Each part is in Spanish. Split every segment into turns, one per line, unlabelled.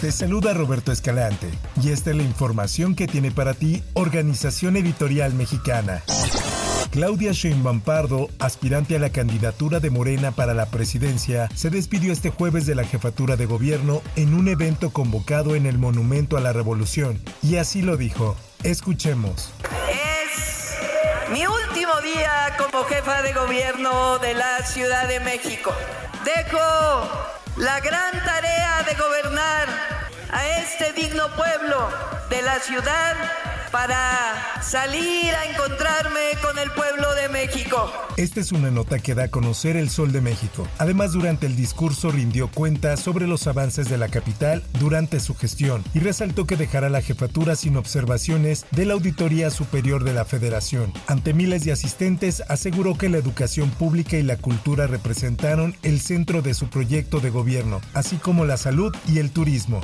Te saluda Roberto Escalante y esta es la información que tiene para ti Organización Editorial Mexicana. Claudia Sheinbaum Pardo, aspirante a la candidatura de Morena para la presidencia, se despidió este jueves de la jefatura de gobierno en un evento convocado en el Monumento a la Revolución. Y así lo dijo. Escuchemos.
Es mi último día como jefa de gobierno de la Ciudad de México. Dejo la gran tarea de gobernar a este digno pueblo de la ciudad para salir a encontrarme con el pueblo de México.
Esta es una nota que da a conocer el Sol de México. Además, durante el discurso rindió cuenta sobre los avances de la capital durante su gestión y resaltó que dejará la jefatura sin observaciones de la Auditoría Superior de la Federación. Ante miles de asistentes, aseguró que la educación pública y la cultura representaron el centro de su proyecto de gobierno, así como la salud y el turismo.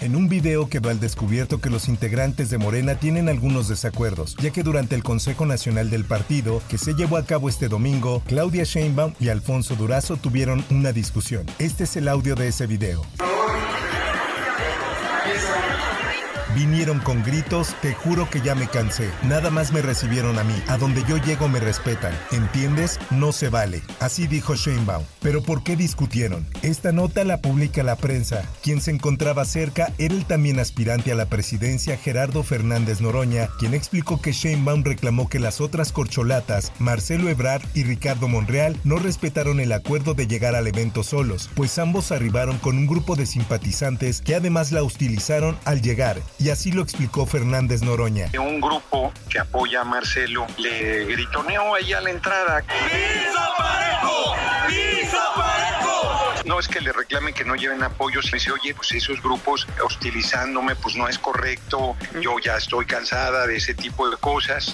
En un video quedó al descubierto que los integrantes de Morena tienen algunos desacuerdos, ya que durante el Consejo Nacional del Partido, que se llevó a cabo este domingo, Claudia Sheinbaum y Alfonso Durazo tuvieron una discusión. Este es el audio de ese video. Vinieron con gritos, te juro que ya me cansé. Nada más me recibieron a mí. A donde yo llego me respetan. ¿Entiendes? No se vale. Así dijo Sheinbaum. Pero ¿por qué discutieron? Esta nota la publica la prensa. Quien se encontraba cerca era el también aspirante a la presidencia Gerardo Fernández Noroña, quien explicó que Sheinbaum reclamó que las otras corcholatas, Marcelo Ebrard y Ricardo Monreal, no respetaron el acuerdo de llegar al evento solos, pues ambos arribaron con un grupo de simpatizantes que además la hostilizaron al llegar y así lo explicó Fernández Noroña.
Un grupo que apoya a Marcelo le gritoneó ahí a la entrada.
¡Pisa parejo! ¡Pisa parejo!
No es que le reclamen que no lleven apoyos. Me dice, oye, pues esos grupos hostilizándome, pues no es correcto. Yo ya estoy cansada de ese tipo de cosas.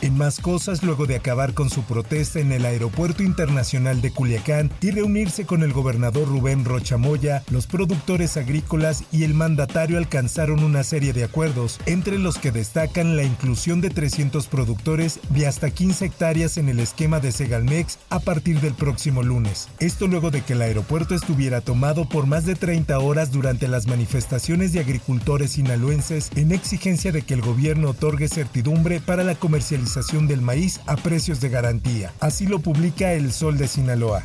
En más cosas, luego de acabar con su protesta en el Aeropuerto Internacional de Culiacán y reunirse con el gobernador Rubén Rochamoya, los productores agrícolas y el mandatario alcanzaron una serie de acuerdos, entre los que destacan la inclusión de 300 productores de hasta 15 hectáreas en el esquema de Segalmex a partir del próximo lunes. Esto luego de que el aeropuerto estuviera tomado por más de 30 horas durante las manifestaciones de agricultores sinaloenses en exigencia de que el gobierno otorgue certidumbre para la comercialización del maíz a precios de garantía. Así lo publica El Sol de Sinaloa.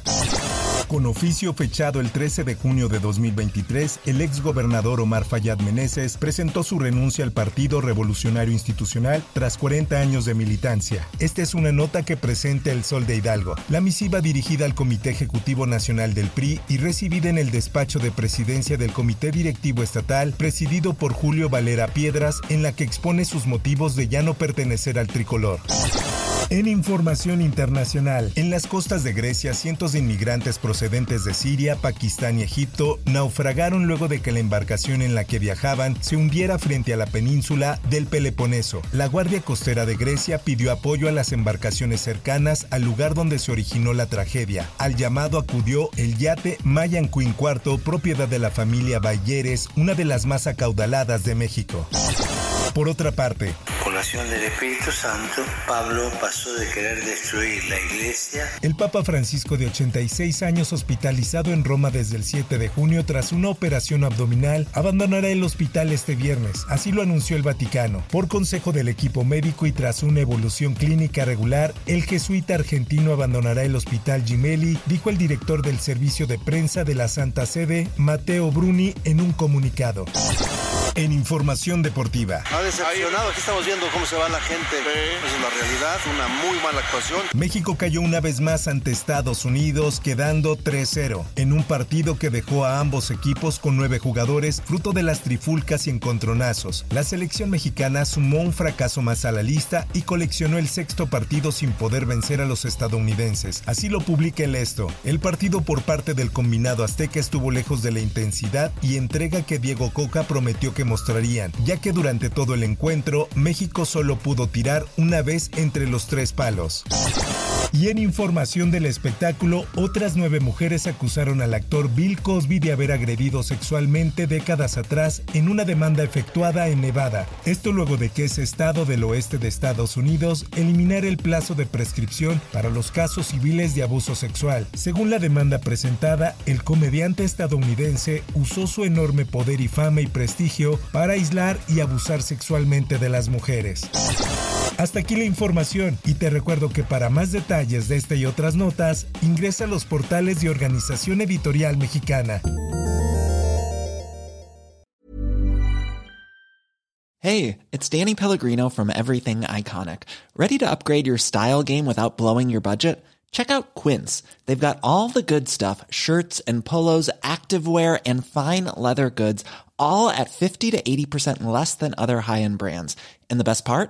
Con oficio fechado el 13 de junio de 2023, el exgobernador Omar Fayad Meneses presentó su renuncia al Partido Revolucionario Institucional tras 40 años de militancia. Esta es una nota que presenta el Sol de Hidalgo. La misiva dirigida al Comité Ejecutivo Nacional del PRI y recibida en el despacho de presidencia del Comité Directivo Estatal, presidido por Julio Valera Piedras, en la que expone sus motivos de ya no pertenecer al tricolor. En información internacional, en las costas de Grecia, cientos de inmigrantes procedentes de Siria, Pakistán y Egipto naufragaron luego de que la embarcación en la que viajaban se hundiera frente a la península del Peloponeso. La Guardia Costera de Grecia pidió apoyo a las embarcaciones cercanas al lugar donde se originó la tragedia. Al llamado acudió el yate Mayan Queen IV, propiedad de la familia Bayeres, una de las más acaudaladas de México. Por otra parte,
con la acción del Espíritu Santo, Pablo pasó de querer destruir la iglesia.
El Papa Francisco de 86 años hospitalizado en Roma desde el 7 de junio tras una operación abdominal abandonará el hospital este viernes, así lo anunció el Vaticano. Por consejo del equipo médico y tras una evolución clínica regular, el jesuita argentino abandonará el hospital Gemelli, dijo el director del servicio de prensa de la Santa Sede, Mateo Bruni, en un comunicado. En información deportiva.
Ha decepcionado, aquí estamos viendo cómo se va la gente. Esa es la realidad, una muy mala actuación.
México cayó una vez más ante Estados Unidos, quedando 3-0, en un partido que dejó a ambos equipos con nueve jugadores, fruto de las trifulcas y encontronazos. La selección mexicana sumó un fracaso más a la lista y coleccionó el sexto partido sin poder vencer a los estadounidenses. Así lo publica el esto. El partido por parte del combinado azteca estuvo lejos de la intensidad y entrega que Diego Coca prometió mostrarían, ya que durante todo el encuentro México solo pudo tirar una vez entre los tres palos. Y en información del espectáculo, otras nueve mujeres acusaron al actor Bill Cosby de haber agredido sexualmente décadas atrás en una demanda efectuada en Nevada. Esto luego de que ese estado del oeste de Estados Unidos eliminara el plazo de prescripción para los casos civiles de abuso sexual. Según la demanda presentada, el comediante estadounidense usó su enorme poder y fama y prestigio para aislar y abusar sexualmente de las mujeres. Hasta aquí la información y te recuerdo que para más detalles de esta y otras notas, ingresa a los portales de Organización Editorial Mexicana.
Hey, it's Danny Pellegrino from Everything Iconic. Ready to upgrade your style game without blowing your budget? Check out Quince. They've got all the good stuff, shirts and polos, activewear and fine leather goods, all at 50 to 80% less than other high-end brands. And the best part?